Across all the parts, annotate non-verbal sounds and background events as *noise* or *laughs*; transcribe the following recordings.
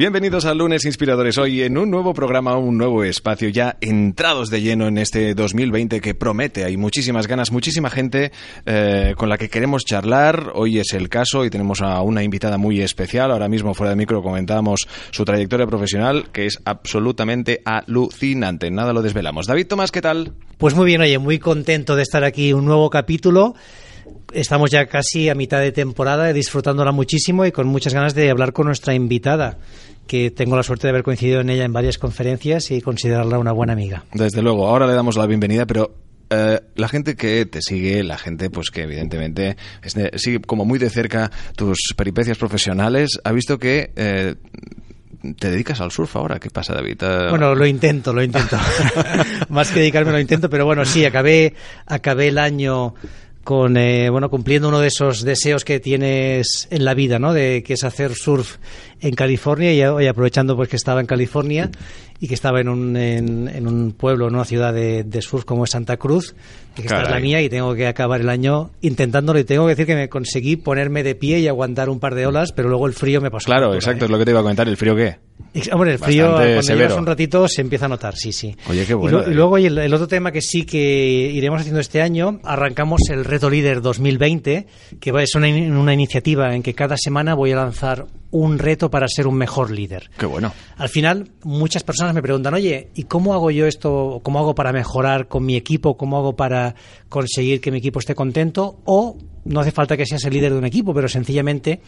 Bienvenidos a Lunes Inspiradores. Hoy en un nuevo programa, un nuevo espacio, ya entrados de lleno en este 2020 que promete. Hay muchísimas ganas, muchísima gente eh, con la que queremos charlar. Hoy es el caso y tenemos a una invitada muy especial. Ahora mismo, fuera de micro, comentábamos su trayectoria profesional, que es absolutamente alucinante. Nada lo desvelamos. David Tomás, ¿qué tal? Pues muy bien, oye, muy contento de estar aquí, un nuevo capítulo. Estamos ya casi a mitad de temporada, disfrutándola muchísimo y con muchas ganas de hablar con nuestra invitada que tengo la suerte de haber coincidido en ella en varias conferencias y considerarla una buena amiga. Desde luego, ahora le damos la bienvenida, pero eh, la gente que te sigue, la gente pues que evidentemente sigue como muy de cerca tus peripecias profesionales, ha visto que eh, te dedicas al surf ahora. ¿Qué pasa, David? Eh, bueno, lo intento, lo intento. *laughs* *laughs* Más que dedicarme lo intento, pero bueno, sí, acabé, acabé el año con bueno cumpliendo uno de esos deseos que tienes en la vida, ¿no? De que es hacer surf en California y, aprovechando pues que estaba en California y que estaba en un, en, un pueblo, en una ciudad de, surf como es Santa Cruz, que esta es la mía y tengo que acabar el año intentándolo y tengo que decir que me conseguí ponerme de pie y aguantar un par de olas, pero luego el frío me pasó. Claro, exacto, es lo que te iba a comentar, ¿el frío qué? Hombre, el frío cuando llevas un ratito se empieza a notar, sí, sí. Oye, qué bueno. Y, luego el, el, otro tema que sí que iremos haciendo este año, arrancamos el Reto Líder 2020, que es una, una iniciativa en que cada semana voy a lanzar un reto para ser un mejor líder. Qué bueno. Al final, muchas personas me preguntan, oye, ¿y cómo hago yo esto? ¿Cómo hago para mejorar con mi equipo? ¿Cómo hago para conseguir que mi equipo esté contento? O no hace falta que seas el líder de un equipo, pero sencillamente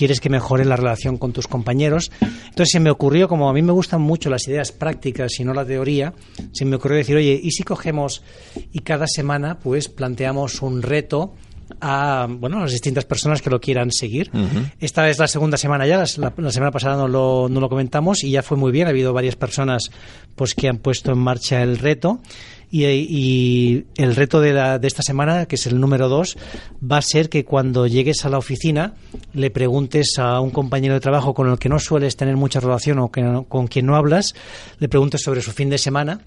quieres que mejore la relación con tus compañeros. Entonces se me ocurrió, como a mí me gustan mucho las ideas prácticas y no la teoría, se me ocurrió decir, oye, ¿y si cogemos y cada semana pues planteamos un reto? A bueno, las distintas personas que lo quieran seguir. Esta es la segunda semana ya, la, semana pasada no lo, no lo, comentamos y ya fue muy bien, ha habido varias personas pues que han puesto en marcha el reto. Y, el reto de, la, de, esta semana, que es el número dos, va a ser que cuando llegues a la oficina le preguntes a un compañero de trabajo con el que no sueles tener mucha relación o que con quien no hablas, le preguntes sobre su fin de semana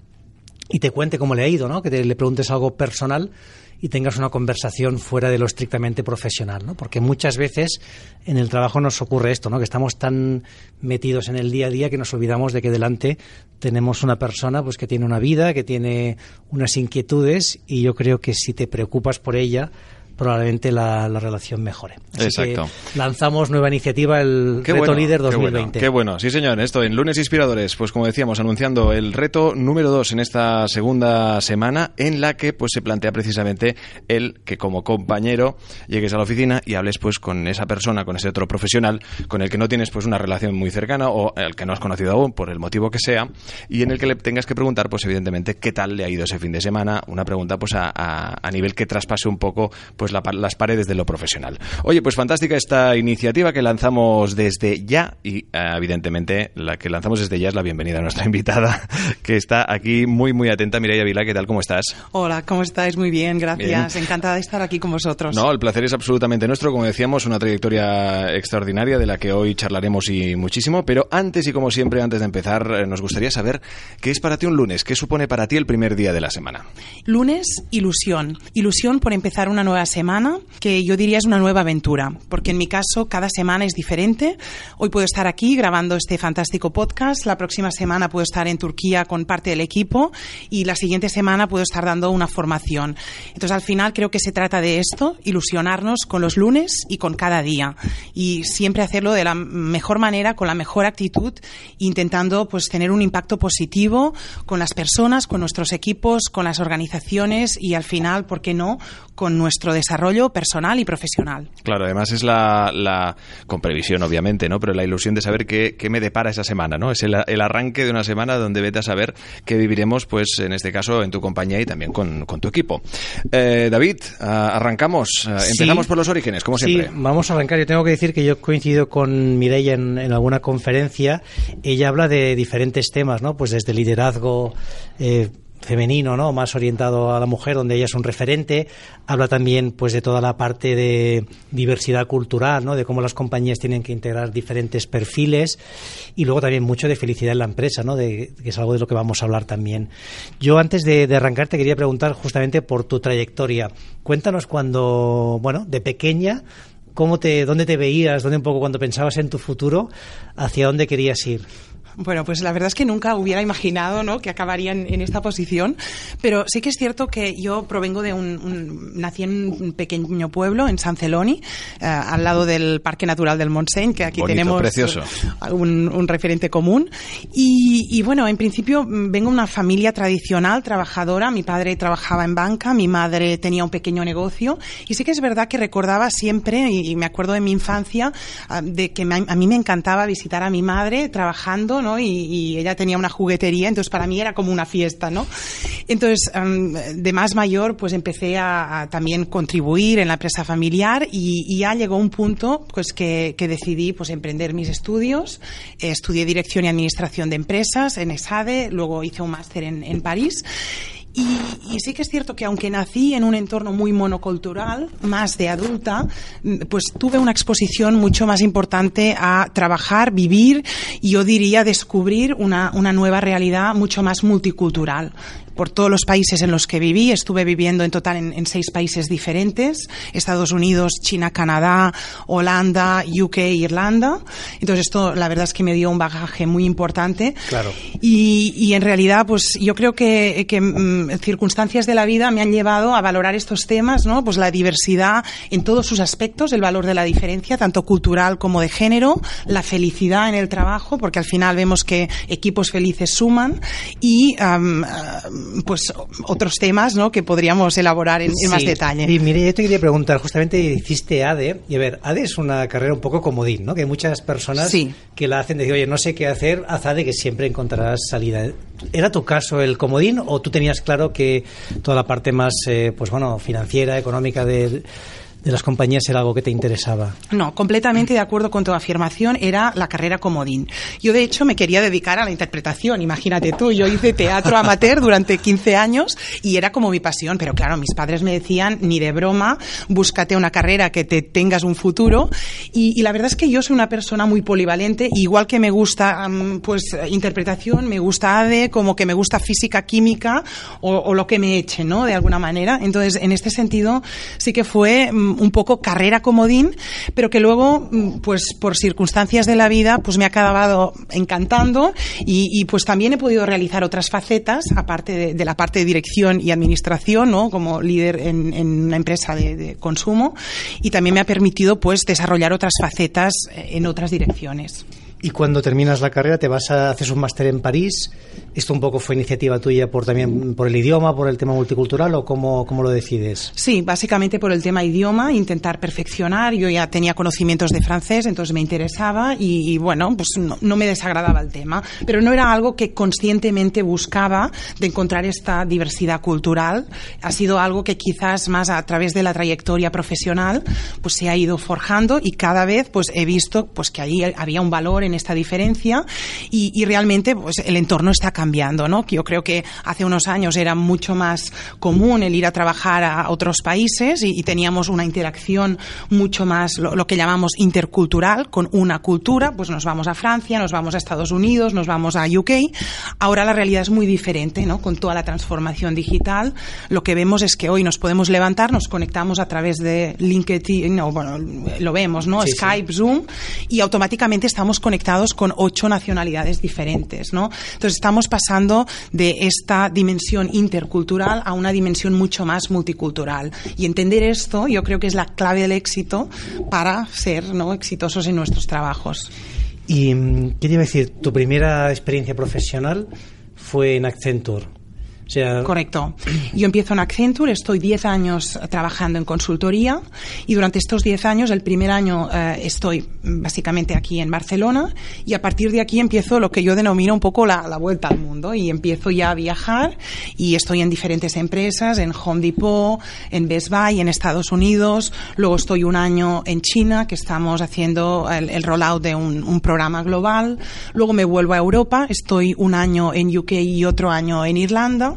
y te cuente cómo le ha ido, ¿no? Que le preguntes algo personal y tengas una conversación fuera de lo estrictamente profesional, ¿no? Porque muchas veces en el trabajo nos ocurre esto, ¿no? Que estamos tan metidos en el día a día que nos olvidamos de que delante tenemos una persona pues que tiene una vida, que tiene unas inquietudes y yo creo que si te preocupas por ella, probablemente la, relación mejore. Exacto. lanzamos nueva iniciativa, el Reto Líder 2020. Qué bueno, sí señor. Esto en Lunes Inspiradores, pues como decíamos, anunciando el reto número 2 en esta segunda semana, en la que pues se plantea precisamente el que como compañero llegues a la oficina y hables pues con esa persona, con ese otro profesional, con el que no tienes pues una relación muy cercana o el que no has conocido aún, por el motivo que sea, y en el que le tengas que preguntar pues evidentemente qué tal le ha ido ese fin de semana, una pregunta pues a, a nivel que traspase un poco pues pues las paredes de lo profesional. Oye, pues fantástica esta iniciativa que lanzamos desde ya y eh, evidentemente la que lanzamos desde ya es la bienvenida a nuestra *laughs* invitada que está aquí muy muy atenta. Mireia Vila, ¿qué tal? ¿Cómo estás? Hola, ¿cómo estáis? Muy bien, gracias. Encantada de estar aquí con vosotros. No, el placer es absolutamente nuestro. Como decíamos, una trayectoria extraordinaria de la que hoy charlaremos y muchísimo. Pero antes y como siempre, antes de empezar, eh, nos gustaría saber qué es para ti un lunes, qué supone para ti el primer día de la semana. Lunes, ilusión. Ilusión por empezar una nueva semana, que yo diría es una nueva aventura, porque en mi caso cada semana es diferente. Hoy puedo estar aquí grabando este fantástico podcast, la próxima semana puedo estar en Turquía con parte del equipo y la siguiente semana puedo estar dando una formación. Entonces al final creo que se trata de esto, ilusionarnos con los lunes y con cada día y siempre hacerlo de la mejor manera, con la mejor actitud, intentando pues tener un impacto positivo con las personas, con nuestros equipos, con las organizaciones y al final, ¿por qué no?, con nuestro desarrollo personal y profesional. Claro, además es la, con previsión obviamente, ¿no? Pero la ilusión de saber qué, me depara esa semana, ¿no? Es el, arranque de una semana donde vete a saber qué viviremos, pues en este caso en tu compañía y también con, tu equipo. Eh, David, arrancamos, empezamos por los orígenes, como siempre. Sí, vamos a arrancar. Yo tengo que decir que yo coincido con Mireia en, en alguna conferencia. Ella habla de diferentes temas, ¿no? Pues desde liderazgo, eh, femenino, ¿no? Más orientado a la mujer, donde ella es un referente. Habla también, pues, de toda la parte de diversidad cultural, ¿no? De cómo las compañías tienen que integrar diferentes perfiles y luego también mucho de felicidad en la empresa, ¿no? De, que es algo de lo que vamos a hablar también. Yo antes de, de arrancar te quería preguntar justamente por tu trayectoria. Cuéntanos cuando, bueno, de pequeña cómo te, dónde te veías, dónde un poco cuando pensabas en tu futuro, hacia dónde querías ir. Bueno, pues la verdad es que nunca hubiera imaginado ¿no? que acabaría en, esta posición, pero sí que es cierto que yo provengo de un, nací en un pequeño pueblo, en San Celoni, eh, al lado del Parque Natural del Montseny, que aquí tenemos Un, referente común. Y, bueno, en principio vengo de una familia tradicional, trabajadora. Mi padre trabajaba en banca, mi madre tenía un pequeño negocio. Y sí que es verdad que recordaba siempre, y, me acuerdo de mi infancia, ah, de que a mí me encantaba visitar a mi madre trabajando y, ella tenía una juguetería, entonces para mí era como una fiesta, ¿no? Entonces, de más mayor, pues empecé a, también contribuir en la empresa familiar y, ya llegó un punto, pues que, decidí, pues emprender mis estudios. estudié dirección y administración de empresas en ESADE, luego hice un máster en, en París y, sí que es cierto que aunque nací en un entorno muy monocultural, más de adulta, mm, pues tuve una exposición mucho más importante a trabajar, vivir y yo diría descubrir una, una nueva realidad mucho más multicultural por todos los países en los que viví. Estuve viviendo en total en, seis países diferentes, Estados Unidos, China, Canadá, Holanda, UK, Irlanda. Entonces esto la verdad es que me dio un bagaje muy importante. Claro. Y, en realidad pues yo creo que, mm, circunstancias de la vida me han llevado a valorar estos temas, ¿no? Pues la diversidad en todos sus aspectos, el valor de la diferencia, tanto cultural como de género, la felicidad en el trabajo, porque al final vemos que equipos felices suman y pues otros temas ¿no? que podríamos elaborar en, más detalle. Y mire, yo te quería preguntar, justamente hiciste ADE, y a ver, ADE es una carrera un poco comodín, ¿no? Que hay muchas personas que la hacen decir, oye, no sé qué hacer, haz ADE que siempre encontrarás salida. ¿Era tu caso el comodín o tú tenías claro que toda la parte más, eh, pues bueno, financiera, económica de de las compañías era algo que te interesaba. No, completamente de acuerdo con tu afirmación, era la carrera comodín. Yo, de hecho, me quería dedicar a la interpretación, imagínate tú, yo hice teatro amateur durante 15 años y era como mi pasión, pero claro, mis padres me decían, ni de broma, búscate una carrera que te tengas un futuro y, la verdad es que yo soy una persona muy polivalente, igual que me gusta pues interpretación, me gusta ADE, como que me gusta física, química o, o lo que me eche, ¿no? De alguna manera. Entonces, en este sentido, sí que fue mm, un poco carrera comodín, pero que luego, mm, pues por circunstancias de la vida, pues me ha acabado encantando y, pues también he podido realizar otras facetas, aparte de, la parte de dirección y administración, ¿no? Como líder en, una empresa de, de, consumo y también me ha permitido pues desarrollar otras facetas eh, en otras direcciones. Y cuando terminas la carrera te vas a hacer un máster en París. ¿Esto un poco fue iniciativa tuya por también por el idioma, por el tema multicultural o cómo, cómo lo decides? Sí, básicamente por el tema idioma, intentar perfeccionar. Yo ya tenía conocimientos de francés, entonces me interesaba y, bueno, pues no, me desagradaba el tema. Pero no era algo que conscientemente buscaba de encontrar esta diversidad cultural. Ha sido algo que quizás más a través de la trayectoria profesional pues se ha ido forjando y cada vez pues he visto pues que allí había un valor en esta diferencia y, realmente pues el entorno está cambiando, ¿no? Yo creo que hace unos años era mucho más común el ir a trabajar a otros países y, teníamos una interacción mucho más lo, que llamamos intercultural con una cultura, pues nos vamos a Francia, nos vamos a Estados Unidos, nos vamos a UK. Ahora la realidad es muy diferente, ¿no? Con toda la transformación digital, lo que vemos es que hoy nos podemos levantar, nos conectamos a través de LinkedIn, no, bueno, lo vemos, ¿no? Skype, Zoom y automáticamente estamos conectados con ocho nacionalidades diferentes, ¿no? Entonces estamos pasando de esta dimensión intercultural a una dimensión mucho más multicultural. Y entender esto yo creo que es la clave del éxito para ser ¿no? exitosos en nuestros trabajos. ¿Y mm, qué iba a decir? ¿Tu primera experiencia profesional fue en Accenture? Correcto. Yo empiezo en Accenture, estoy 10 años trabajando en consultoría y durante estos 10 años, el primer año eh, estoy básicamente aquí en Barcelona y a partir de aquí empiezo lo que yo denomino un poco la, vuelta al mundo y empiezo ya a viajar y estoy en diferentes empresas, en Home Depot, en Best Buy, en Estados Unidos, luego estoy un año en China que estamos haciendo el, rollout de un programa global, luego me vuelvo a Europa, estoy un año en UK y otro año en Irlanda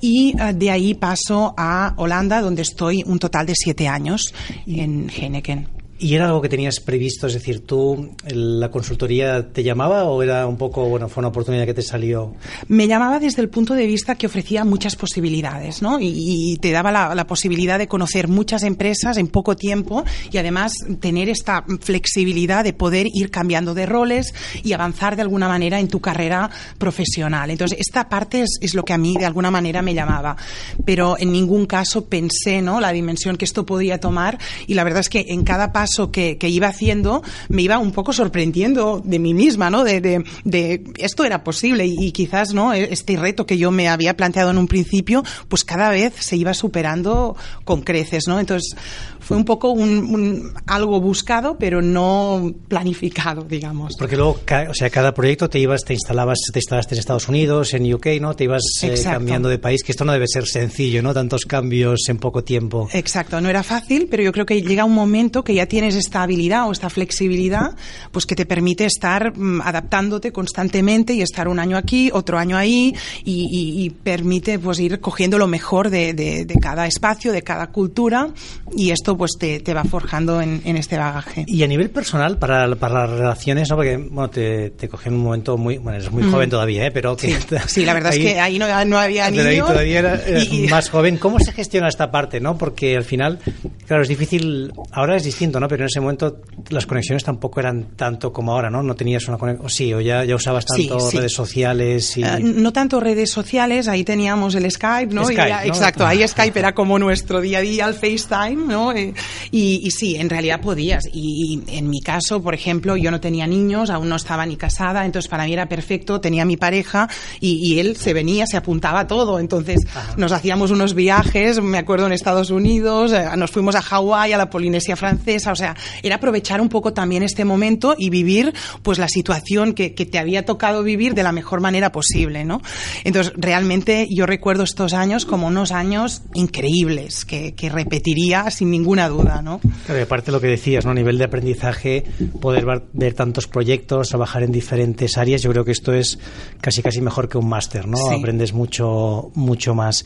y eh, de ahí paso a Holanda, donde estoy un total de siete años en Heineken. ¿Y era algo que tenías previsto? Es decir, ¿tú, la consultoría te llamaba o era un poco, bueno, fue una oportunidad que te salió? Me llamaba desde el punto de vista que ofrecía muchas posibilidades, ¿no? Y, te daba la, posibilidad de conocer muchas empresas en poco tiempo y además tener esta flexibilidad de poder ir cambiando de roles y avanzar de alguna manera en tu carrera profesional. Entonces, esta parte es, es lo que a mí de alguna manera me llamaba. Pero en ningún caso pensé, ¿no? La dimensión que esto podía tomar y la verdad es que en cada paso que, iba haciendo me iba un poco sorprendiendo de mí misma, ¿no? De, de, esto era posible y, quizás, ¿no? E, este reto que yo me había planteado en un principio, pues cada vez se iba superando con creces, ¿no? Entonces fue un poco un, algo buscado, pero no planificado, digamos. Porque luego, o sea, cada proyecto te ibas, te instalabas, te instalaste en Estados Unidos, en UK, ¿no? Te ibas eh, cambiando de país, que esto no debe ser sencillo, ¿no? Tantos cambios en poco tiempo. Exacto, no era fácil, pero yo creo que llega un momento que ya tienes esta habilidad o esta flexibilidad, pues que te permite estar mm, adaptándote constantemente y estar un año aquí, otro año ahí, y, permite pues ir cogiendo lo mejor de, cada espacio, de cada cultura, y esto pues te, va forjando en, este bagaje. Y a nivel personal, para, para las relaciones, ¿no? porque bueno, te, te cogí en un momento muy, bueno, eres muy mm. joven todavía, ¿eh? pero que, sí, la verdad es que ahí no, no había niños. Ahí todavía eras más joven. ¿Cómo se gestiona esta parte? ¿no? Porque al final, claro, es difícil, ahora es distinto, ¿no? pero en ese momento las conexiones tampoco eran tanto como ahora, ¿no? No tenías una conexión, sí, o ya, ya usabas tanto redes sociales y... Eh, no tanto redes sociales, ahí teníamos el Skype, ¿no? Exacto, ahí *laughs* Skype era como nuestro día a día, el FaceTime, ¿no? Eh, y, sí, en realidad podías. Y, en mi caso, por ejemplo, yo no tenía niños, aún no estaba ni casada, entonces para mí era perfecto, tenía mi pareja y, él se venía, se apuntaba a todo. Entonces nos hacíamos unos viajes, me acuerdo en Estados Unidos, eh, nos fuimos a Hawái, a la Polinesia francesa, o sea, era aprovechar un poco también este momento y vivir pues la situación que, te había tocado vivir de la mejor manera posible, ¿no? Entonces, realmente yo recuerdo estos años como unos años increíbles que, repetiría sin ninguna duda, ¿no? Claro, aparte lo que decías, ¿no? A nivel de aprendizaje, poder ver, tantos proyectos, trabajar en diferentes áreas, yo creo que esto es casi casi mejor que un máster, ¿no? Aprendes mucho, mucho más.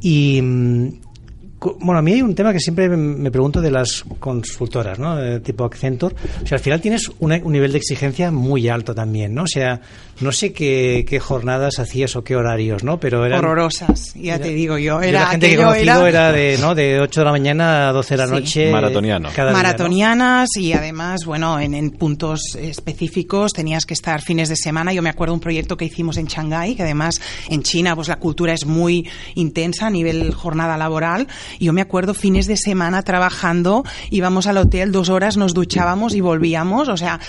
Y mm, bueno, a mí hay un tema que siempre me pregunto de las consultoras, ¿no? De tipo Accenture. O sea, al final tienes un nivel de exigencia muy alto también, ¿no? O sea, no sé qué, jornadas hacías o qué horarios, ¿no? Pero eran... Horrorosas, ya te digo yo. Era, la gente que he conocido era... de, ¿no? de 8 de la mañana a 12 de la noche. Maratoniano. Maratonianas y además, bueno, en, en, puntos específicos tenías que estar fines de semana. Yo me acuerdo un proyecto que hicimos en Shanghái, que además en China pues la cultura es muy intensa a nivel jornada laboral. Yo me acuerdo fines de semana trabajando, íbamos al hotel dos horas, nos duchábamos y volvíamos. O sea,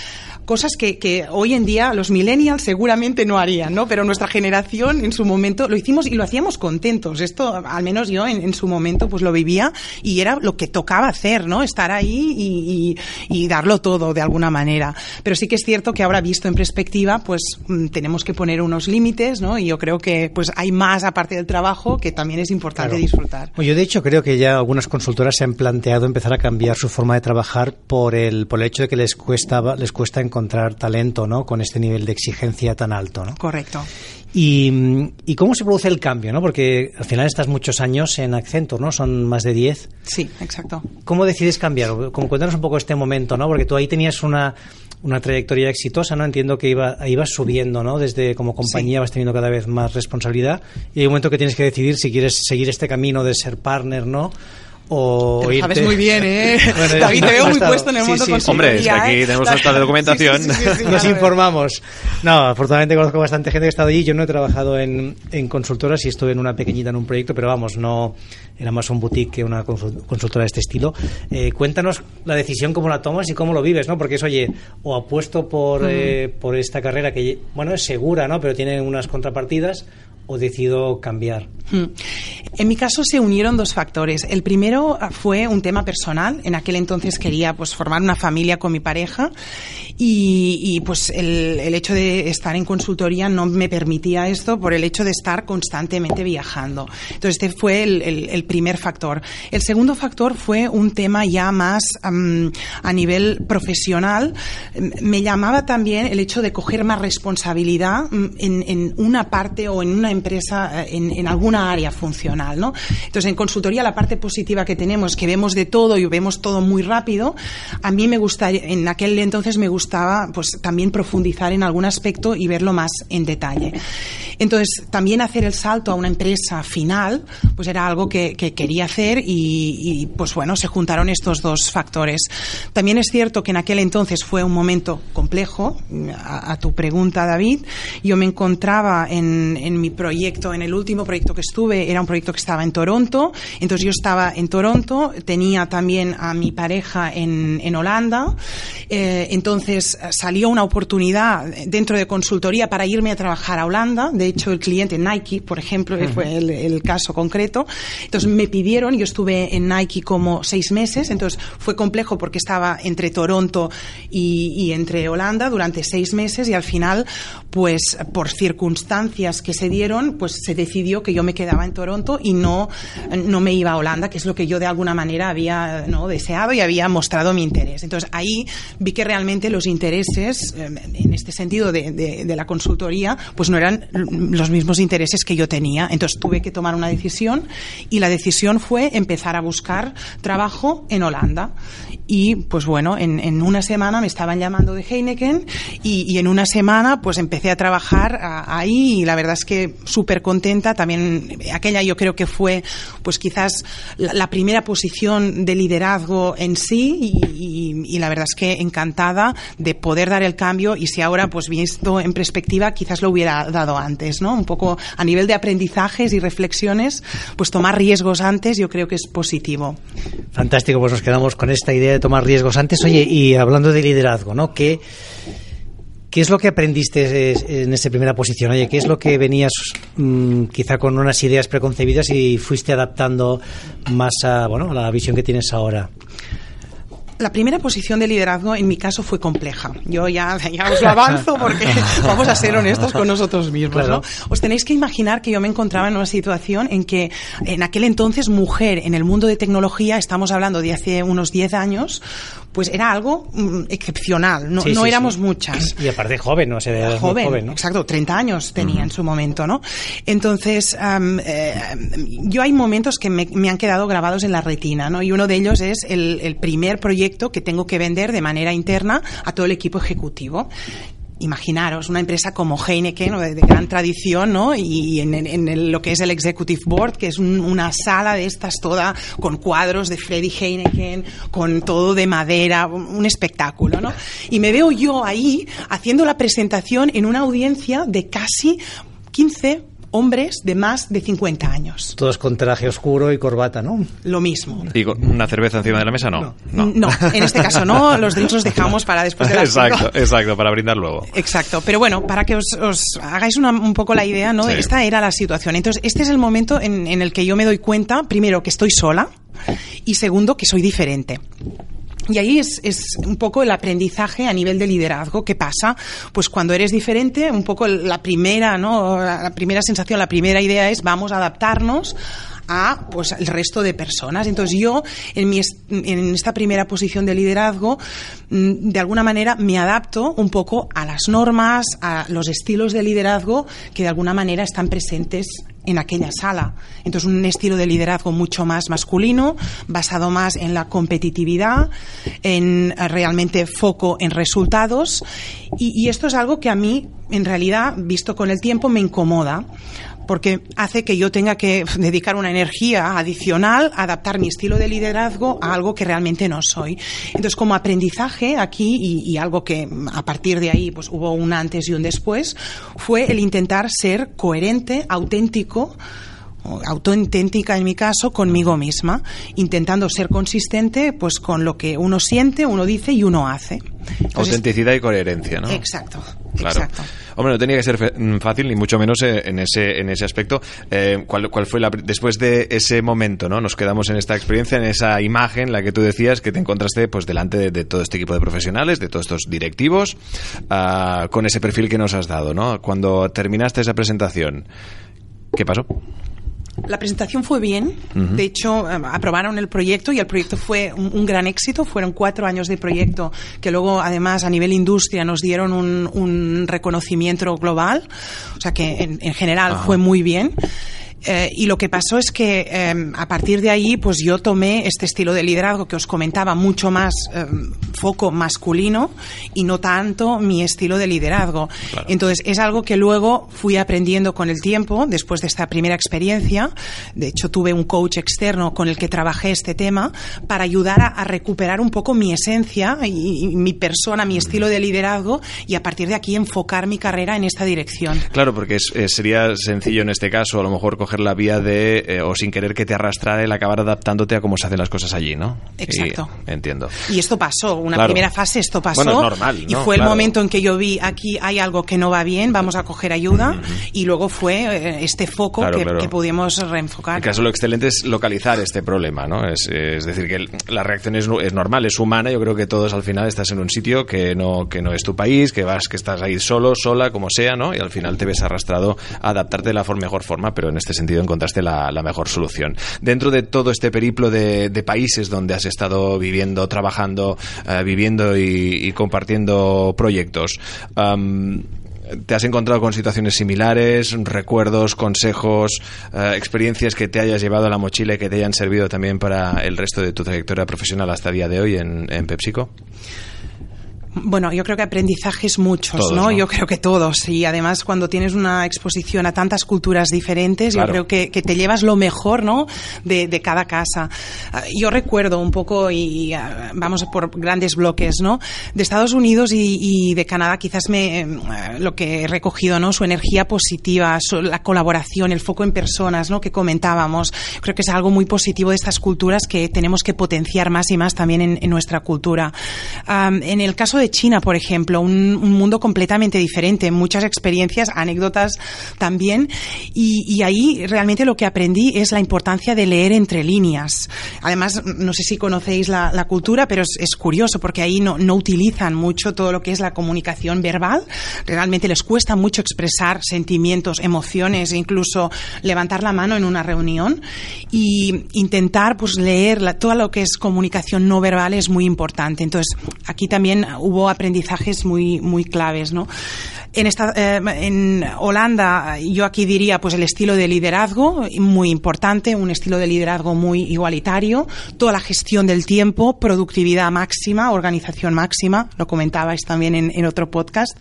cosas que, que, hoy en día los millennials seguramente no harían, ¿no? Pero nuestra generación en su momento lo hicimos y lo hacíamos contentos. Esto, al menos yo en, su momento, pues lo vivía y era lo que tocaba hacer, ¿no? Estar ahí y, y, darlo todo de alguna manera. Pero sí que es cierto que ahora visto en perspectiva, pues mm, tenemos que poner unos límites, ¿no? Y yo creo que pues hay más aparte del trabajo que también es importante disfrutar. Pues yo de hecho creo que ya algunas consultoras se han planteado empezar a cambiar su forma de trabajar por el, por el hecho de que les cuesta, les cuesta encontrar encontrar talento, ¿no? Con este nivel de exigencia tan alto, ¿no? Correcto. Y, y, cómo se produce el cambio, ¿no? Porque al final estás muchos años en Accenture, ¿no? Son más de 10. Sí, exacto. ¿Cómo decides cambiar? Como cuéntanos un poco este momento, ¿no? Porque tú ahí tenías una, una trayectoria exitosa, ¿no? Entiendo que iba, ibas subiendo, ¿no? Desde como compañía vas teniendo cada vez más responsabilidad y hay un momento que tienes que decidir si quieres seguir este camino de ser partner, ¿no? O Te sabes muy bien, ¿eh? *laughs* *laughs* David, te veo muy puesto en el mundo sí, Hombre, es aquí ¿eh? tenemos esta *laughs* documentación. Nos informamos. No, afortunadamente conozco bastante gente que ha estado allí. Yo no he trabajado en, en consultoras y estuve en una pequeñita en un proyecto, pero vamos, no era más un boutique que una consultora de este estilo. Eh, cuéntanos la decisión, cómo la tomas y cómo lo vives, ¿no? Porque es, oye, o apuesto por, eh, por esta carrera que, bueno, es segura, ¿no? Pero tiene unas contrapartidas, o decido cambiar? En mi caso se unieron dos factores. El primero fue un tema personal. En aquel entonces quería pues formar una familia con mi pareja y, pues el, el, hecho de estar en consultoría no me permitía esto por el hecho de estar constantemente viajando. Entonces este fue el, el, primer factor. El segundo factor fue un tema ya más a nivel profesional. Me llamaba también el hecho de coger más responsabilidad en, en una parte o en una empresa, eh, en, en, alguna área funcional. ¿no? Entonces en consultoría la parte positiva que tenemos, que vemos de todo y vemos todo muy rápido, a mí me gustaría, en aquel entonces me gustaba pues también profundizar en algún aspecto y verlo más en detalle. Entonces, también hacer el salto a una empresa final, pues era algo que, quería hacer y, pues bueno, se juntaron estos dos factores. También es cierto que en aquel entonces fue un momento complejo, a, tu pregunta, David. Yo me encontraba en, en, mi proyecto, en el último proyecto que estuve, era un proyecto que estaba en Toronto, entonces yo estaba en Toronto, tenía también a mi pareja en, en Holanda, eh, entonces salió una oportunidad dentro de consultoría para irme a trabajar a Holanda, de hecho el cliente Nike, por ejemplo, fue el, caso concreto. Entonces me pidieron, yo estuve en Nike como seis meses, entonces fue complejo porque estaba entre Toronto y, entre Holanda durante seis meses y al final, pues por circunstancias que se dieron, pues se decidió que yo me quedaba en Toronto y no, no me iba a Holanda, que es lo que yo de alguna manera había ¿no? deseado y había mostrado mi interés. Entonces ahí vi que realmente los intereses, eh, en este sentido de, de la consultoría, pues no eran los mismos intereses que yo tenía. Entonces tuve que tomar una decisión y la decisión fue empezar a buscar trabajo en Holanda. Y pues bueno, en, en una semana me estaban llamando de Heineken y, y en una semana pues empecé a trabajar ahí y la verdad es que súper contenta. También aquella yo creo que fue pues quizás la, primera posición de liderazgo en sí y, y, la verdad es que encantada de poder dar el cambio y si ahora pues visto en perspectiva quizás lo hubiera dado antes. ¿no? Un poco a nivel de aprendizajes y reflexiones, pues tomar riesgos antes yo creo que es positivo. Fantástico, pues nos quedamos con esta idea de tomar riesgos antes. Oye, y hablando de liderazgo, ¿no? ¿Qué, qué es lo que aprendiste en esa primera posición? Oye, ¿qué es lo que venías mm, quizá con unas ideas preconcebidas y fuiste adaptando más a, bueno, a la visión que tienes ahora? La primera posición de liderazgo en mi caso fue compleja. Yo ya, ya os lo avanzo porque *laughs* vamos a ser honestos con nosotros mismos. ¿no? Os tenéis que imaginar que yo me encontraba en una situación en que en aquel entonces mujer en el mundo de tecnología, estamos hablando de hace unos 10 años, pues era algo mm, excepcional. No, no éramos muchas. *clears throat* Y aparte joven, no sé, joven, joven ¿no? Exacto, 30 años tenía en su momento, ¿no? Entonces, eh, yo hay momentos que me, me, han quedado grabados en la retina, ¿no? Y uno de ellos es el, el primer proyecto que tengo que vender de manera interna a todo el equipo ejecutivo imaginaros una empresa como Heineken de, gran tradición ¿no? y en, lo que es el Executive Board que es una sala de estas toda con cuadros de Freddy Heineken con todo de madera un espectáculo ¿no? y me veo yo ahí haciendo la presentación en una audiencia de casi 15 hombres de más de 50 años. Todos con traje oscuro y corbata, ¿no? Lo mismo. ¿Y una cerveza encima de la mesa? No. No, en este caso no. *laughs* Los drinks los dejamos para después de las Exacto, *laughs* exacto, para brindar luego. Exacto. Pero bueno, para que os, hagáis un poco la idea, ¿no? Esta era la situación. Entonces, este es el momento en, en el que yo me doy cuenta, primero, que estoy sola y segundo, que soy diferente. Y ahí es, es, un poco el aprendizaje a nivel de liderazgo que pasa, pues cuando eres diferente, un poco la primera, ¿no? La primera sensación, la primera idea es vamos a adaptarnos a pues el resto de personas. Entonces yo en, mi, en esta primera posición de liderazgo mm, de alguna manera me adapto un poco a las normas, a los estilos de liderazgo que de alguna manera están presentes en aquella sala. Entonces, un estilo de liderazgo mucho más masculino, basado más en la competitividad, en eh, realmente foco en resultados. Y, y esto es algo que a mí, en realidad, visto con el tiempo, me incomoda porque hace que yo tenga que *laughs* dedicar una energía adicional a adaptar mi estilo de liderazgo a algo que realmente no soy. Entonces, como aprendizaje aquí y, algo que a partir de ahí pues hubo un antes y un después, fue el intentar ser coherente, auténtico auténtica en mi caso, conmigo misma, intentando ser consistente pues con lo que uno siente, uno dice y uno hace. Autenticidad y coherencia, ¿no? Exacto, Claro. exacto. Hombre, no tenía que ser mm, fácil, ni mucho menos eh, en ese, en ese aspecto. Eh, ¿cuál, cuál fue la, después de ese momento, ¿no? Nos quedamos en esta experiencia, en esa imagen, la que tú decías, que te encontraste pues delante de, de todo este equipo de profesionales, de todos estos directivos, ah, con ese perfil que nos has dado, ¿no? Cuando terminaste esa presentación, ¿qué pasó? La presentación fue bien. De hecho, eh, aprobaron el proyecto y el proyecto fue un, un gran éxito. Fueron cuatro años de proyecto que luego, además, a nivel industria nos dieron un, un reconocimiento global. O sea que, en, en general, fue muy bien. Eh, y lo que pasó es que eh, a partir de ahí, pues yo tomé este estilo de liderazgo que os comentaba, mucho más eh, foco masculino y no tanto mi estilo de liderazgo. Entonces es algo que luego fui aprendiendo con el tiempo, después de esta primera experiencia. De hecho, tuve un coach externo con el que trabajé este tema para ayudar a, a recuperar un poco mi esencia y, y mi persona, mi estilo de liderazgo y a partir de aquí enfocar mi carrera en esta dirección. Claro, porque es- eh, sería sencillo en este caso, a lo mejor coger la vía de, eh, o sin querer que te arrastrara, el acabar adaptándote a cómo se hacen las cosas allí, ¿no? Exacto. Y- entiendo. Y esto pasó, una Claro. primera fase esto pasó. Bueno, normal, Y fue el Claro. momento en que yo vi aquí hay algo que no va bien, vamos a coger ayuda. Y luego fue eh, este foco Claro, que, que pudimos reenfocar. En caso lo excelente es localizar este problema, ¿no? Es, es decir, que el- la reacción es, es normal, es humana. Yo creo que todos al final estás en un sitio que no, que no es tu país, que vas, que estás ahí solo, sola, como sea, ¿no? Y al final te ves arrastrado a adaptarte de la mejor forma, pero en este sentido encontraste la, mejor solución. Dentro de todo este periplo de, países donde has estado viviendo, trabajando, eh, viviendo y, compartiendo proyectos, ¿Te has encontrado con situaciones similares, recuerdos, consejos, eh, experiencias que te hayas llevado a la mochila y que te hayan servido también para el resto de tu trayectoria profesional hasta el día de hoy en, en PepsiCo? Bueno, yo creo que aprendizajes muchos, Todos, ¿no? ¿no? Yo creo que todos. Y además, cuando tienes una exposición a tantas culturas diferentes, Claro. yo creo que, que te llevas lo mejor, ¿no? De, de cada casa. Ah, Yo recuerdo un poco, y ah, vamos por grandes bloques, ¿no? De Estados Unidos y, y de Canadá, quizás me, eh, lo que he recogido, ¿no? Su energía positiva, su- la colaboración, el foco en personas, ¿no? Que comentábamos. Creo que es algo muy positivo de estas culturas que tenemos que potenciar más y más también en, en nuestra cultura. En el caso de China, por ejemplo, un, un mundo completamente diferente, muchas experiencias, anécdotas también, y, y ahí realmente lo que aprendí es la importancia de leer entre líneas. Además, no sé si conocéis la, la cultura, pero es, es curioso porque ahí no, no utilizan mucho todo lo que es la comunicación verbal. Realmente les cuesta mucho expresar sentimientos, emociones, incluso levantar la mano en una reunión y intentar pues leer la- todo lo que es comunicación no verbal es muy importante. Entonces, aquí también hubo aprendizajes muy, muy claves, ¿no? En, esta, eh, Holanda, yo aquí diría, pues el estilo de liderazgo, muy importante, un estilo de liderazgo muy igualitario, toda la gestión del tiempo, productividad máxima, organización máxima, lo comentabais también en, otro podcast,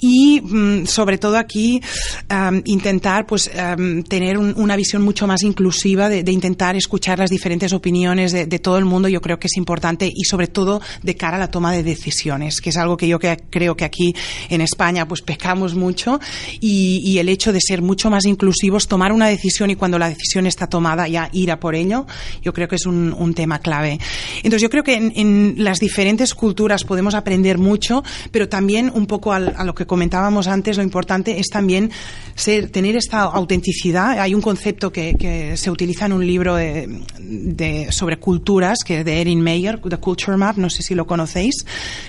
y mm, sobre todo aquí am, intentar pues am, tener un- una visión mucho más inclusiva de, intentar escuchar las diferentes opiniones de, de todo el mundo, yo creo que es importante y sobre todo de cara a la toma de decisiones, que es algo que yo que- creo que aquí en España pues pecamos mucho y, y el hecho de ser mucho más inclusivos, tomar una decisión y cuando la decisión está tomada ya ir a por ello, yo creo que es un, un tema clave. Entonces yo creo que en, en las diferentes culturas podemos aprender mucho, pero también un poco al- a lo que comentábamos antes, lo importante es también ser, tener esta autenticidad. Hay un concepto que, que se utiliza en un libro de, de- sobre culturas, que es de Erin Meyer, The Culture Map, no sé si lo conocéis,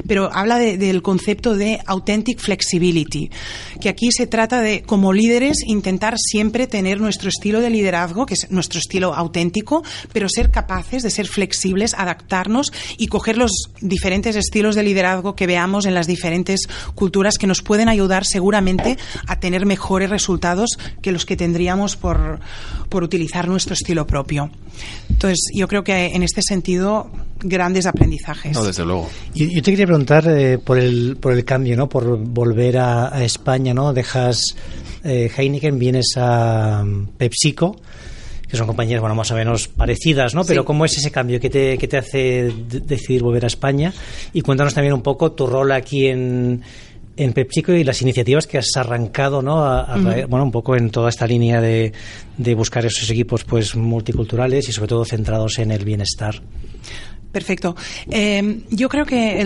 pero habla de- del concepto de authentic flexibility, que aquí se trata de, como líderes, intentar siempre tener nuestro estilo de liderazgo, que es nuestro estilo auténtico, pero ser capaces de ser flexibles, adaptarnos y coger los diferentes estilos de liderazgo que veamos en las diferentes culturas que nos pueden ayudar seguramente a tener mejores resultados que los que tendríamos por, por utilizar nuestro estilo propio. Entonces, yo creo que en este sentido, grandes aprendizajes. No, desde luego. Yo, yo te quería preguntar eh, por, el, por el cambio, ¿no? Por volver a, a España, ¿no? Dejas eh, Heineken, vienes a mm, PepsiCo, que son compañías, bueno, más o menos parecidas, ¿no? Pero Sí. ¿cómo es ese cambio? ¿Qué te, qué te hace de- decidir volver a España? Y cuéntanos también un poco tu rol aquí en en PepsiCo y las iniciativas que has arrancado, ¿no? Bueno, un poco en toda esta línea de, de buscar esos equipos pues multiculturales y sobre todo centrados en el bienestar. Perfecto. Eh, yo creo que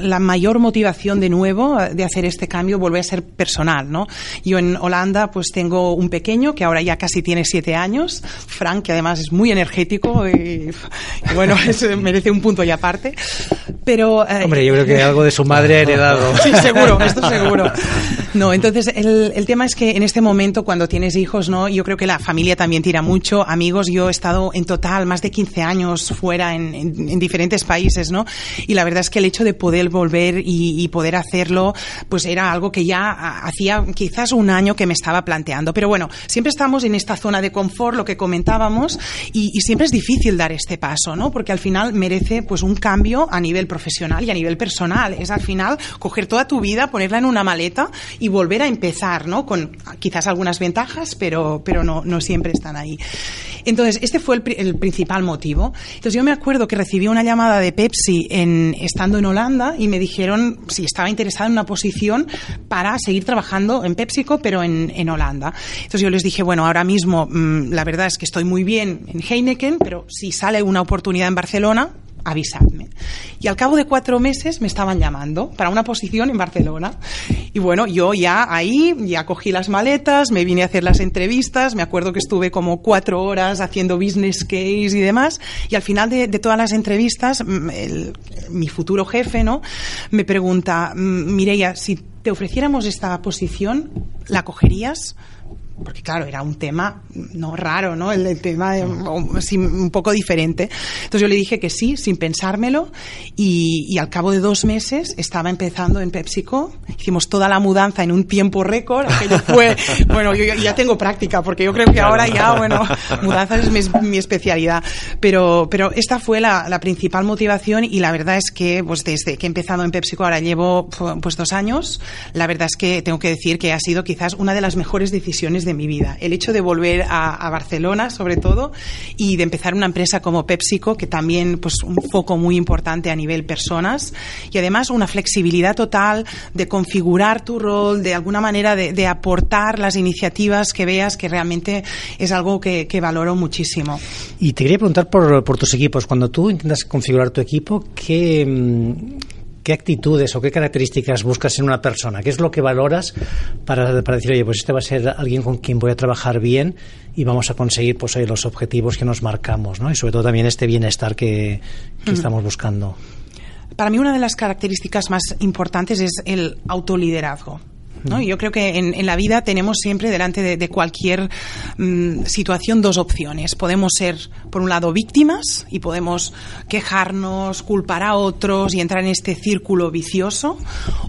la mayor motivación de nuevo de hacer este cambio vuelve a ser personal, ¿no? Yo en Holanda pues tengo un pequeño que ahora ya casi tiene siete años, Frank, que además es muy energético y, bueno, *laughs* merece un punto y aparte. Pero... Eh, Hombre, yo creo que algo de su madre ha heredado. *laughs* sí, seguro, esto seguro. *laughs* No, entonces el, el tema es que en este momento cuando tienes hijos, ¿no? Yo creo que la familia también tira mucho. Amigos, yo he estado en total más de 15 años fuera en en, diferentes países, ¿no? Y la verdad es que el hecho de poder volver y, poder hacerlo, pues era algo que ya hacía quizás un año que me estaba planteando. Pero bueno, siempre estamos en esta zona de confort, lo que comentábamos, y, siempre es difícil dar este paso, ¿no? Porque al final merece pues un cambio a nivel profesional y a nivel personal. Es al final coger toda tu vida, ponerla en una maleta y volver a empezar, ¿no? Con quizás algunas ventajas, pero, pero no, no siempre están ahí. Entonces, este fue el, principal motivo. Entonces, yo me acuerdo que recibí una llamada de Pepsi en, estando en Holanda y me dijeron si estaba interesada en una posición para seguir trabajando en PepsiCo, pero en, en Holanda. Entonces yo les dije, bueno, ahora mismo mm, la verdad es que estoy muy bien en Heineken, pero si sale una oportunidad en Barcelona, avisadme. Y al cabo de cuatro meses me estaban llamando para una posición en Barcelona. Y bueno, yo ya ahí, ya cogí las maletas, me vine a hacer las entrevistas, me acuerdo que estuve como cuatro horas haciendo business case y demás, y al final de, todas las entrevistas, mm, mi futuro jefe, ¿no? Me pregunta, mm, Mireia, si te ofreciéramos esta posición, ¿la cogerías? Porque claro, era un tema no raro, ¿no? El, tema un poco diferente. Entonces yo le dije que sí, sin pensármelo, y, al cabo de dos meses estaba empezando en PepsiCo. Hicimos toda la mudanza en un tiempo récord. Aquello *laughs* fue, bueno, yo ya tengo práctica, porque yo creo que ahora ya, bueno, mudanzas es mi, especialidad. Pero, pero esta fue la, la, principal motivación y la verdad es que, pues desde que he empezado en PepsiCo, ahora llevo pues dos años, la verdad es que tengo que decir que ha sido quizás una de las mejores decisiones de mi vida. El hecho de volver a, Barcelona, sobre todo, y de empezar una empresa como PepsiCo, que también, pues, un foco muy importante a nivel personas, y además una flexibilidad total de configurar tu rol, de alguna manera de, aportar las iniciativas que veas, que realmente es algo que, valoro muchísimo. Y te quería preguntar por, por tus equipos. Cuando tú intentas configurar tu equipo, ¿qué ¿Qué actitudes o qué características buscas en una persona? ¿Qué es lo que valoras para, para decir, oye, pues este va a ser alguien con quien voy a trabajar bien y vamos a conseguir pues, los objetivos que nos marcamos, ¿no? Y sobre todo también este bienestar que, que estamos buscando. Para mí una de las características más importantes es el autoliderazgo. Yo creo que en, la vida tenemos siempre delante de, cualquier mm, situación dos opciones. Podemos ser, por un lado, víctimas y podemos quejarnos, culpar a otros y entrar en este círculo vicioso.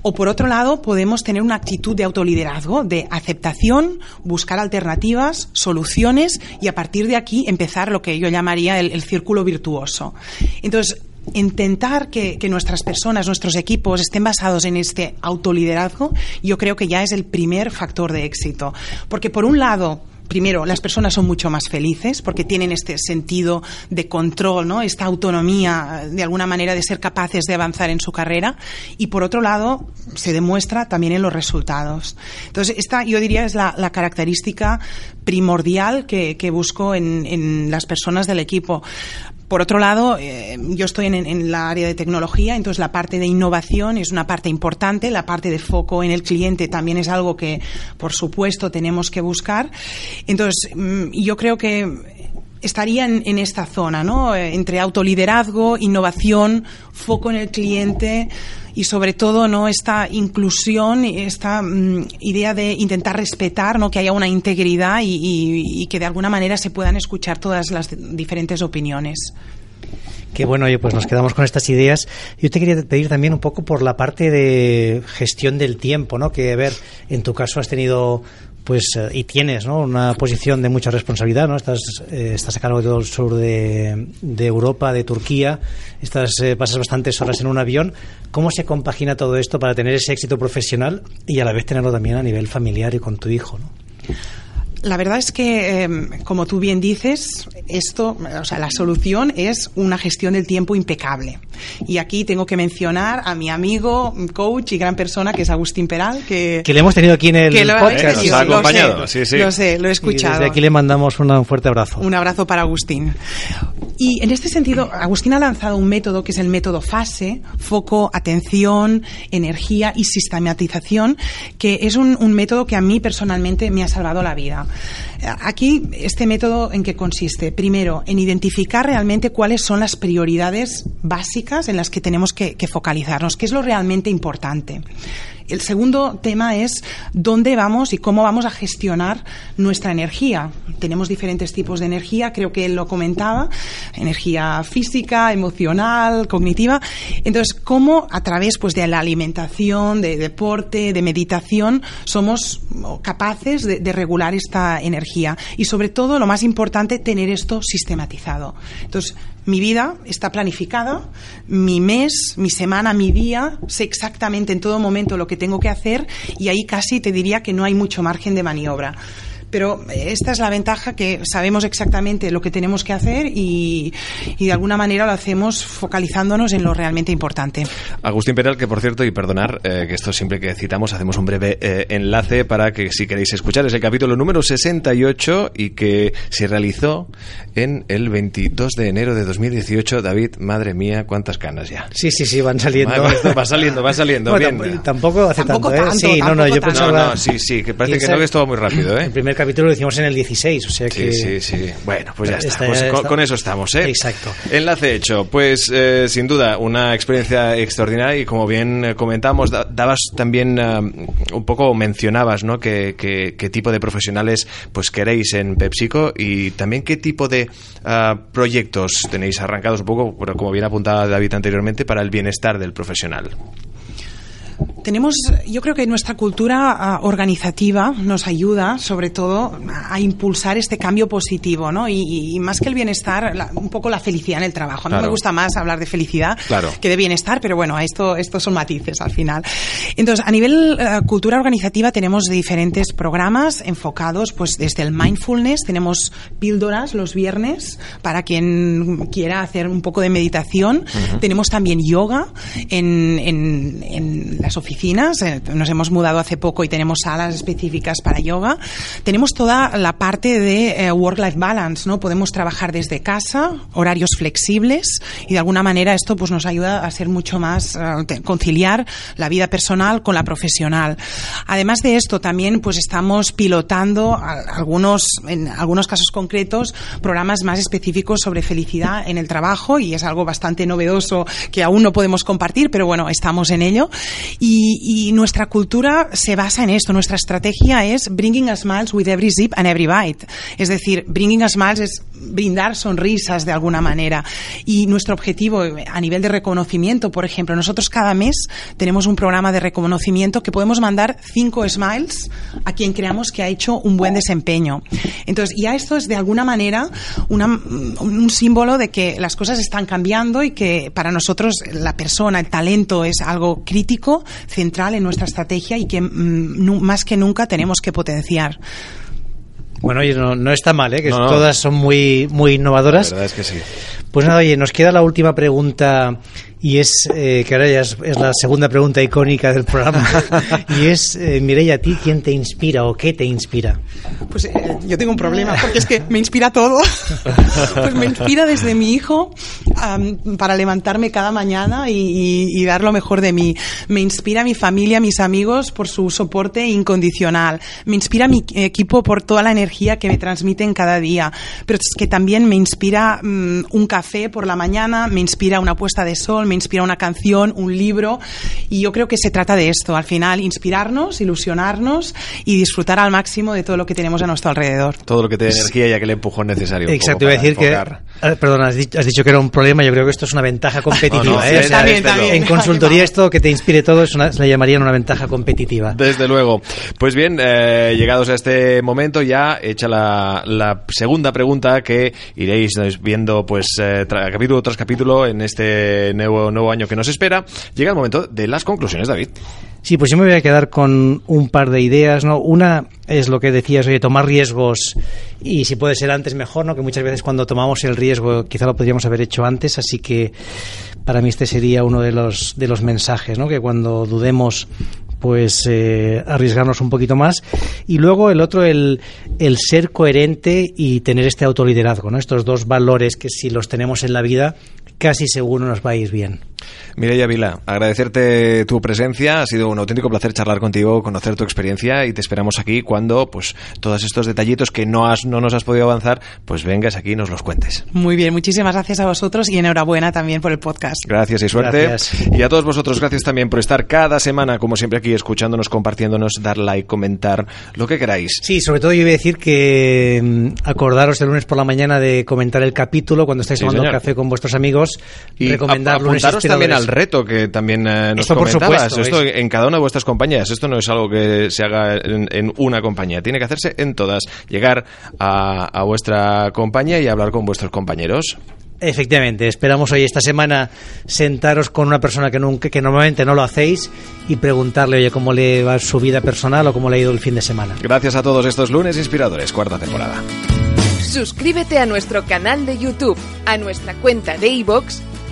O por otro lado, podemos tener una actitud de autoliderazgo, de aceptación, buscar alternativas, soluciones y a partir de aquí empezar lo que yo llamaría el, el círculo virtuoso. Entonces, intentar que, nuestras personas, nuestros equipos estén basados en este autoliderazgo, yo creo que ya es el primer factor de éxito. Porque por un lado, primero, las personas son mucho más felices porque tienen este sentido de control, esta autonomía, de alguna manera, de ser capaces de avanzar en su carrera. Y por otro lado, se demuestra también en los resultados. Entonces, esta yo diría es la, característica primordial que, busco en, en, las personas del equipo. Por otro lado, eh, yo estoy en, en, la área de tecnología, entonces la parte de innovación es una parte importante, la parte de foco en el cliente también es algo que, por supuesto, tenemos que buscar. Entonces, mm, yo creo que estaría en, esta zona, ¿no? Eh, entre autoliderazgo, innovación, foco en el cliente y sobre todo no esta inclusión esta mm, idea de intentar respetar no que haya una integridad y, que de alguna manera se puedan escuchar todas las diferentes opiniones Qué bueno, oye, pues nos quedamos con estas ideas. Yo te quería pedir también un poco por la parte de gestión del tiempo, ¿no? Que, a ver, en tu caso has tenido pues eh, y tienes ¿no? una posición de mucha responsabilidad, ¿no? Estás, eh, estás a cargo de todo el sur de, de Europa, de Turquía, estás, eh, pasas bastantes horas en un avión. ¿Cómo se compagina todo esto para tener ese éxito profesional y a la vez tenerlo también a nivel familiar y con tu hijo? ¿no? La verdad es que, em, como tú bien dices, esto, o sea, la solución es una gestión del tiempo impecable. Y aquí tengo que mencionar a mi amigo, coach y gran persona que es Agustín Peral, que, que le hemos tenido aquí en el que lo podcast. tenido, Nos ha lo acompañado, sé, sí, sí. Lo sé, lo he Y escuchado. desde aquí le mandamos un fuerte abrazo. Un abrazo para Agustín. Y en este sentido, Agustín ha lanzado un método que es el método FASE, foco, atención, energía y sistematización, que es un, un método que a mí personalmente me ha salvado la vida. Aquí, este método en qué consiste? Primero, en identificar realmente cuáles son las prioridades básicas en las que tenemos que, focalizarnos, qué es lo realmente importante. El segundo tema es dónde vamos y cómo vamos a gestionar nuestra energía. Tenemos diferentes tipos de energía, creo que él lo comentaba, energía física, emocional, cognitiva. Entonces, cómo a través pues, de la alimentación, de deporte, de meditación, somos capaces de, de regular esta energía. Y sobre todo, lo más importante, tener esto sistematizado. Entonces, mi vida está planificada, mi mes, mi semana, mi día, sé exactamente en todo momento lo que tengo que hacer y ahí casi te diría que no hay mucho margen de maniobra. Pero esta es la ventaja que sabemos exactamente lo que tenemos que hacer y, y de alguna manera lo hacemos focalizándonos en lo realmente importante. Agustín Peral, que por cierto, y perdonar eh, que esto siempre que citamos hacemos un breve eh, enlace para que si queréis escuchar es el capítulo número 68 y que se realizó en el 22 de enero de 2018. David, madre mía, cuántas canas ya. Sí, sí, sí, van saliendo. Madre, esto va saliendo, va saliendo. *laughs* Bueno, bien. tamp- tampoco hace Tampoco tanto, ¿eh? tanto, sí, no, no, tampoco yo tanto. No, pensaba... no, sí, sí, que parece que Piensa- no, que esto va muy rápido, ¿eh? El primer capítulo lo hicimos en el 16, o sea que... Sí, sí, sí. Bueno, pues ya está. Pues con, está- con eso estamos, ¿eh? Exacto. Enlace hecho. Pues eh, sin duda, una experiencia extraordinaria y como bien eh, comentamos, da- dabas también eh, un poco, mencionabas, ¿no? Que, que- qué tipo de profesionales pues queréis en PepsiCo y también qué tipo de ah, proyectos tenéis arrancados un poco, bueno, como bien apuntaba David anteriormente, para el bienestar del profesional. Tenemos, yo creo que nuestra cultura ah, organizativa nos ayuda, sobre todo, a, a impulsar este cambio positivo, ¿no? Y, y- más que el bienestar, la- un poco la felicidad en el trabajo. No Claro. me gusta más hablar de felicidad Claro. que de bienestar, pero bueno, esto, estos son matices al final. Entonces, a nivel eh, cultura organizativa tenemos diferentes programas enfocados, pues desde el mindfulness, tenemos píldoras los viernes para quien quiera hacer un poco de meditación. Tenemos también yoga en, en- en las oficinas. Eh, Nos hemos mudado hace poco y tenemos salas específicas para yoga. Tenemos toda la parte de eh, work-life balance, ¿no? Podemos trabajar desde casa, horarios flexibles y de alguna manera esto pues nos ayuda a ser mucho más eh, conciliar la vida personal con la profesional. Además de esto también pues estamos pilotando a- algunos en algunos casos concretos programas más específicos sobre felicidad en el trabajo y es algo bastante novedoso que aún no podemos compartir, pero bueno, estamos en ello. Y, y nuestra cultura se basa en esto. Nuestra estrategia es bringing a smiles with every zip and every bite. Es decir, bringing a smiles es brindar sonrisas de alguna manera. Y nuestro objetivo eh, a nivel de reconocimiento, por ejemplo, nosotros cada mes tenemos un programa de reconocimiento que podemos mandar cinco smiles a quien creamos que ha hecho un buen desempeño. Entonces, ya esto es de alguna manera una- un símbolo de que las cosas están cambiando y que para nosotros la persona, el talento es algo crítico, central en nuestra estrategia y que mm, más que nunca tenemos que potenciar. Bueno, oye, no, no está mal, ¿eh? que No, no. todas son muy, muy La innovadoras. verdad es que sí. Pues nada, oye, nos queda la última pregunta y es eh, que ahora ya es, es la segunda pregunta icónica del programa *laughs* y es, eh, Mireia, ¿a ti quién te inspira o qué te inspira? Pues eh, yo tengo un problema, porque es que me inspira todo. *laughs* pues me inspira desde mi hijo para levantarme cada mañana y, y- y dar lo mejor de mí. Me inspira mi familia, mis amigos por su soporte incondicional. Me inspira mi equipo por toda la energía que me transmiten cada día. Pero es que también me inspira mm, un café por la mañana, me inspira una puesta de sol, me inspira una canción, un libro. Y yo creo que se trata de esto, al final, inspirarnos, ilusionarnos y disfrutar al máximo de todo lo que tenemos a nuestro alrededor. Todo lo que te dé energía y aquel empujón necesario. Exacto, iba a decir que... enfocar. ah, Perdona, has dicho, has dicho que era un problema, yo creo que esto es una ventaja competitiva. No, no, ¿eh? O sea, También, también. En consultoría esto que te inspire todo es una, se le llamarían una ventaja competitiva. Desde luego. Pues bien, eh, llegados a este momento ya hecha la, la segunda pregunta que iréis viendo pues eh, tra- capítulo tras capítulo en este nuevo, nuevo año que nos espera. Llega el momento de las conclusiones, David. Sí, pues yo me voy a quedar con un par de ideas, ¿no? Una es lo que decías, oye, tomar riesgos y si puede ser antes mejor, ¿no? Que muchas veces cuando tomamos el riesgo quizá lo podríamos haber hecho antes, así que Para mí este sería uno de los, de los mensajes, ¿no? que cuando dudemos pues eh, arriesgarnos un poquito más. Y luego el otro, el, el ser coherente y tener este autoliderazgo, ¿no? Estos dos valores que si los tenemos en la vida, casi seguro nos va a ir bien. Mireia Vila, agradecerte tu presencia. Ha sido un auténtico placer charlar contigo, conocer tu experiencia y te esperamos aquí cuando pues todos estos detallitos que no, has, no nos has podido avanzar, pues vengas aquí y nos los cuentes. Muy bien, muchísimas gracias a vosotros y enhorabuena también por el podcast. Gracias y suerte. Y a todos vosotros, gracias también por estar cada semana, como siempre, aquí escuchándonos, compartiéndonos, dar like, comentar, lo que queráis. Sí, sobre todo yo iba a decir que mm, acordaros el lunes por la mañana de comentar el capítulo cuando estáis tomando café con vuestros amigos, y recomendar también al reto que también eh, nos comentabas. Esto en cada una de vuestras compañías. Esto no es algo que se haga en, una compañía. Tiene que hacerse en todas. Llegar a, vuestra compañía y hablar con vuestros compañeros. Efectivamente, esperamos hoy esta semana sentaros con una persona que nunca, que normalmente no lo hacéis y preguntarle, oye, cómo le va su vida personal o cómo le ha ido el fin de semana. Gracias a todos estos lunes inspiradores, cuarta temporada. Suscríbete a nuestro canal de YouTube, a nuestra cuenta de iVoox